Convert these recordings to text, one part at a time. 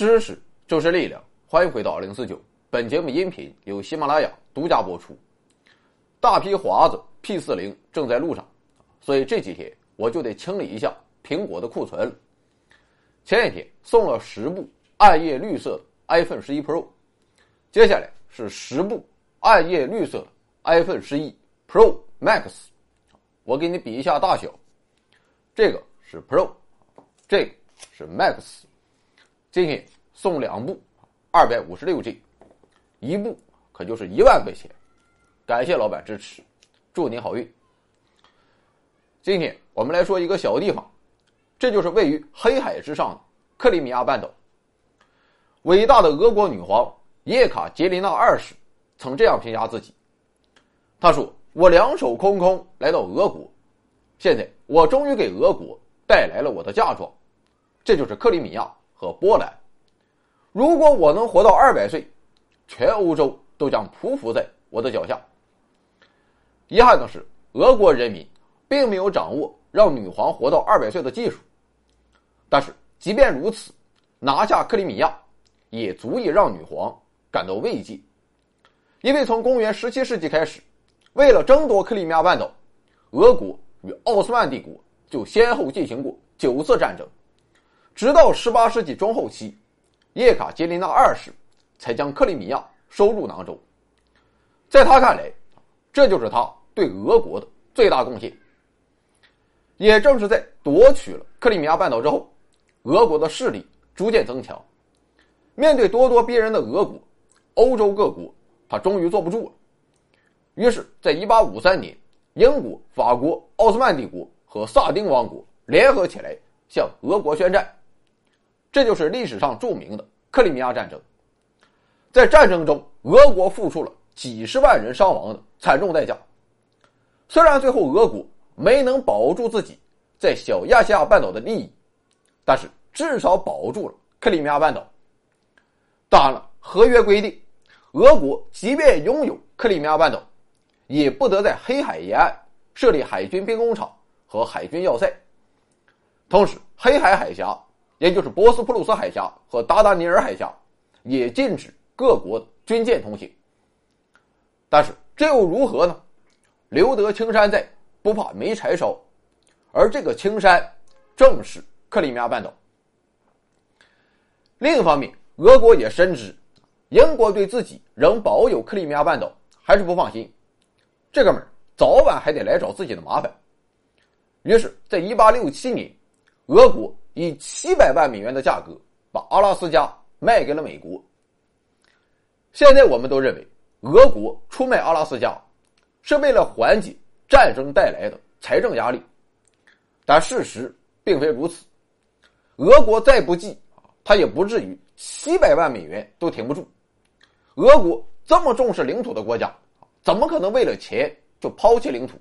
知识就是力量，欢迎回到二零四九。本节目音频由喜马拉雅独家播出。大批华子 P 四零正在路上，所以这几天我就得清理一下苹果的库存。前几天送了十部暗夜绿色的 iPhone 十一 Pro，接下来是十部暗夜绿色的 iPhone 十一 Pro Max。我给你比一下大小，这个是 Pro，这个是 Max。今天送两部，二百五十六 G，一部可就是一万块钱。感谢老板支持，祝您好运。今天我们来说一个小地方，这就是位于黑海之上的克里米亚半岛。伟大的俄国女皇叶卡捷琳娜二世曾这样评价自己：“她说，我两手空空来到俄国，现在我终于给俄国带来了我的嫁妆，这就是克里米亚。”和波兰，如果我能活到二百岁，全欧洲都将匍匐在我的脚下。遗憾的是，俄国人民并没有掌握让女皇活到二百岁的技术。但是，即便如此，拿下克里米亚也足以让女皇感到慰藉，因为从公元十七世纪开始，为了争夺克里米亚半岛，俄国与奥斯曼帝国就先后进行过九次战争。直到十八世纪中后期，叶卡捷琳娜二世才将克里米亚收入囊中。在他看来，这就是他对俄国的最大贡献。也正是在夺取了克里米亚半岛之后，俄国的势力逐渐增强。面对咄咄逼人的俄国，欧洲各国他终于坐不住了。于是，在一八五三年，英国、法国、奥斯曼帝国和萨丁王国联合起来向俄国宣战。这就是历史上著名的克里米亚战争。在战争中，俄国付出了几十万人伤亡的惨重代价。虽然最后俄国没能保住自己在小亚细亚半岛的利益，但是至少保住了克里米亚半岛。当然了，合约规定，俄国即便拥有克里米亚半岛，也不得在黑海沿岸设立海军兵工厂和海军要塞。同时，黑海海峡。也就是博斯普鲁斯海峡和达达尼尔海峡，也禁止各国军舰通行。但是这又如何呢？留得青山在，不怕没柴烧。而这个青山，正是克里米亚半岛。另一方面，俄国也深知，英国对自己仍保有克里米亚半岛还是不放心，这哥们儿早晚还得来找自己的麻烦。于是，在一八六七年，俄国。以七百万美元的价格把阿拉斯加卖给了美国。现在我们都认为俄国出卖阿拉斯加是为了缓解战争带来的财政压力，但事实并非如此。俄国再不济啊，他也不至于七百万美元都挺不住。俄国这么重视领土的国家，怎么可能为了钱就抛弃领土？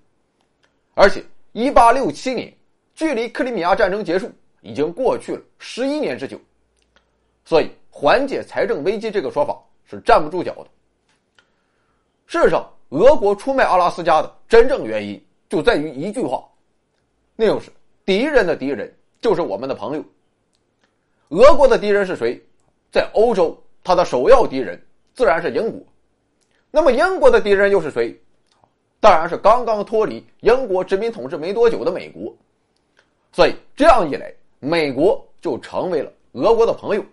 而且，一八六七年，距离克里米亚战争结束。已经过去了十一年之久，所以缓解财政危机这个说法是站不住脚的。事实上，俄国出卖阿拉斯加的真正原因就在于一句话，那就是敌人的敌人就是我们的朋友。俄国的敌人是谁？在欧洲，他的首要敌人自然是英国。那么，英国的敌人又是谁？当然是刚刚脱离英国殖民统治没多久的美国。所以这样一来。美国就成为了俄国的朋友，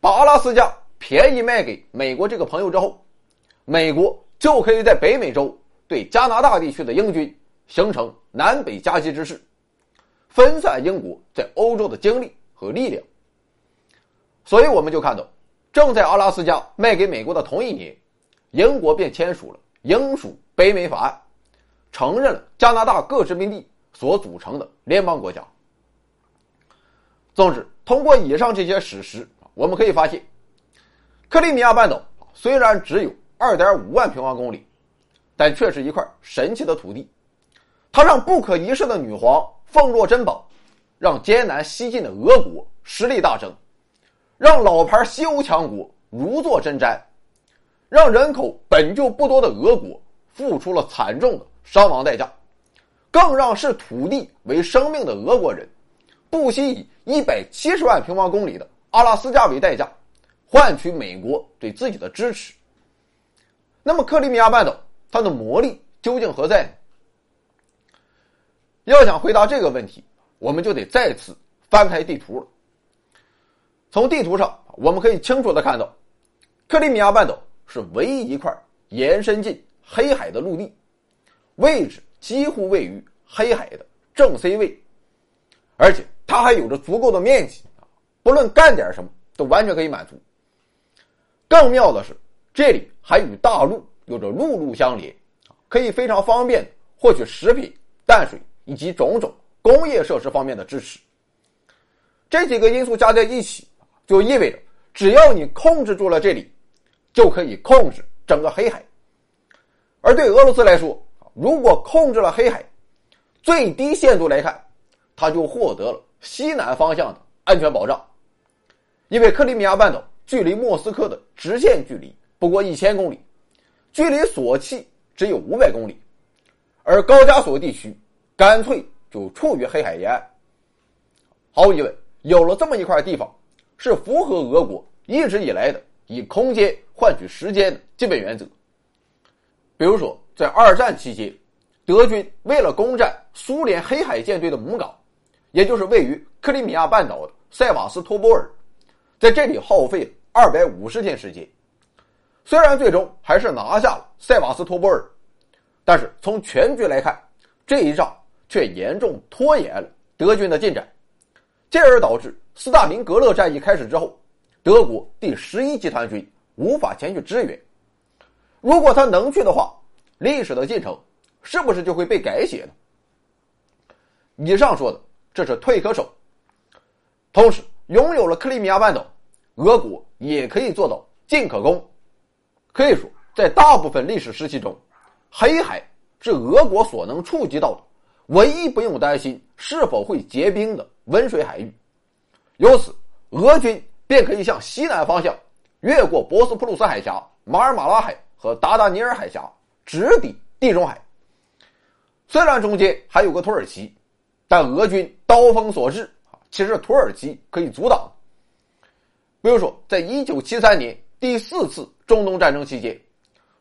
把阿拉斯加便宜卖给美国这个朋友之后，美国就可以在北美洲对加拿大地区的英军形成南北夹击之势，分散英国在欧洲的精力和力量。所以我们就看到，正在阿拉斯加卖给美国的同一年，英国便签署了《英属北美法案》，承认了加拿大各殖民地所组成的联邦国家。总之，通过以上这些史实，我们可以发现，克里米亚半岛虽然只有二点五万平方公里，但却是一块神奇的土地。它让不可一世的女皇奉若珍宝，让艰难西进的俄国实力大增，让老牌西欧强国如坐针毡，让人口本就不多的俄国付出了惨重的伤亡代价，更让视土地为生命的俄国人。不惜以一百七十万平方公里的阿拉斯加为代价，换取美国对自己的支持。那么，克里米亚半岛它的魔力究竟何在呢？要想回答这个问题，我们就得再次翻开地图了。从地图上，我们可以清楚的看到，克里米亚半岛是唯一一块延伸进黑海的陆地，位置几乎位于黑海的正 C 位，而且它还有着足够的面积。不论干点什么，都完全可以满足。更妙的是，这里还与大陆有着陆路相连，可以非常方便获取食品、淡水以及种种工业设施方面的支持。这几个因素加在一起，就意味着只要你控制住了这里，就可以控制整个黑海。而对俄罗斯来说，如果控制了黑海，最低限度来看，他就获得了西南方向的安全保障。因为克里米亚半岛距离莫斯科的直线距离不过一千公里，距离索契只有五百公里，而高加索地区干脆就处于黑海沿岸。毫无疑问，有了这么一块地方，是符合俄国一直以来的以空间换取时间的基本原则。比如说，在二战期间，德军为了攻占苏联黑海舰队的母港，也就是位于克里米亚半岛的塞瓦斯托波尔。在这里耗费了二百五十天时间，虽然最终还是拿下了塞瓦斯托波尔，但是从全局来看，这一仗却严重拖延了德军的进展，进而导致斯大林格勒战役开始之后，德国第十一集团军无法前去支援。如果他能去的话，历史的进程是不是就会被改写呢？以上说的这是退可守，同时拥有了克里米亚半岛。俄国也可以做到进可攻，可以说，在大部分历史时期中，黑海是俄国所能触及到的唯一不用担心是否会结冰的温水海域。由此，俄军便可以向西南方向越过博斯普鲁斯海峡、马尔马拉海和达达尼尔海峡，直抵地中海。虽然中间还有个土耳其，但俄军刀锋所至，其实土耳其可以阻挡。比如说，在一九七三年第四次中东战争期间，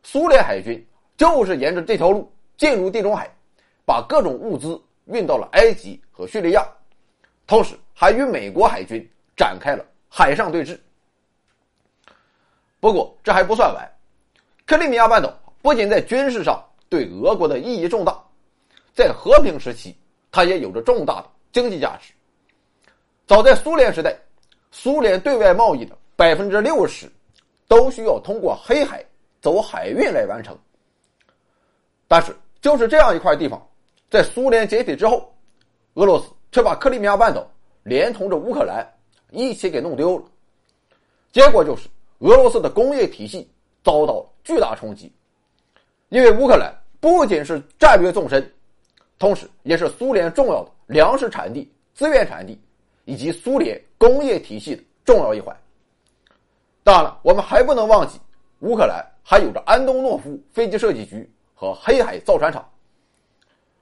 苏联海军就是沿着这条路进入地中海，把各种物资运到了埃及和叙利亚，同时还与美国海军展开了海上对峙。不过这还不算完，克里米亚半岛不仅在军事上对俄国的意义重大，在和平时期，它也有着重大的经济价值。早在苏联时代。苏联对外贸易的百分之六十，都需要通过黑海走海运来完成。但是，就是这样一块地方，在苏联解体之后，俄罗斯却把克里米亚半岛连同着乌克兰一起给弄丢了。结果就是，俄罗斯的工业体系遭到巨大冲击，因为乌克兰不仅是战略纵深，同时也是苏联重要的粮食产地、资源产地。以及苏联工业体系的重要一环。当然了，我们还不能忘记，乌克兰还有着安东诺夫飞机设计局和黑海造船厂。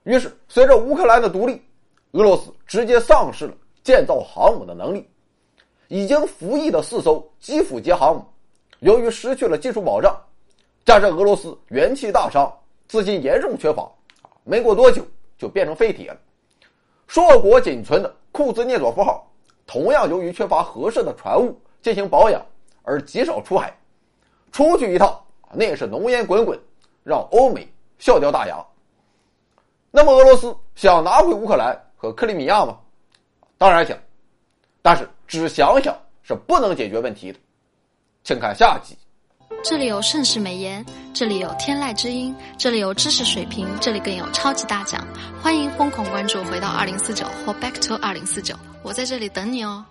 于是，随着乌克兰的独立，俄罗斯直接丧失了建造航母的能力。已经服役的四艘基辅级航母，由于失去了技术保障，加上俄罗斯元气大伤，资金严重缺乏，没过多久就变成废铁了。硕果仅存的库兹涅佐夫号，同样由于缺乏合适的船坞进行保养而极少出海，出去一趟那也是浓烟滚滚，让欧美笑掉大牙。那么俄罗斯想拿回乌克兰和克里米亚吗？当然想，但是只想想是不能解决问题的，请看下集。这里有盛世美颜，这里有天籁之音，这里有知识水平，这里更有超级大奖。欢迎疯狂关注，回到二零四九或 Back to 二零四九，我在这里等你哦。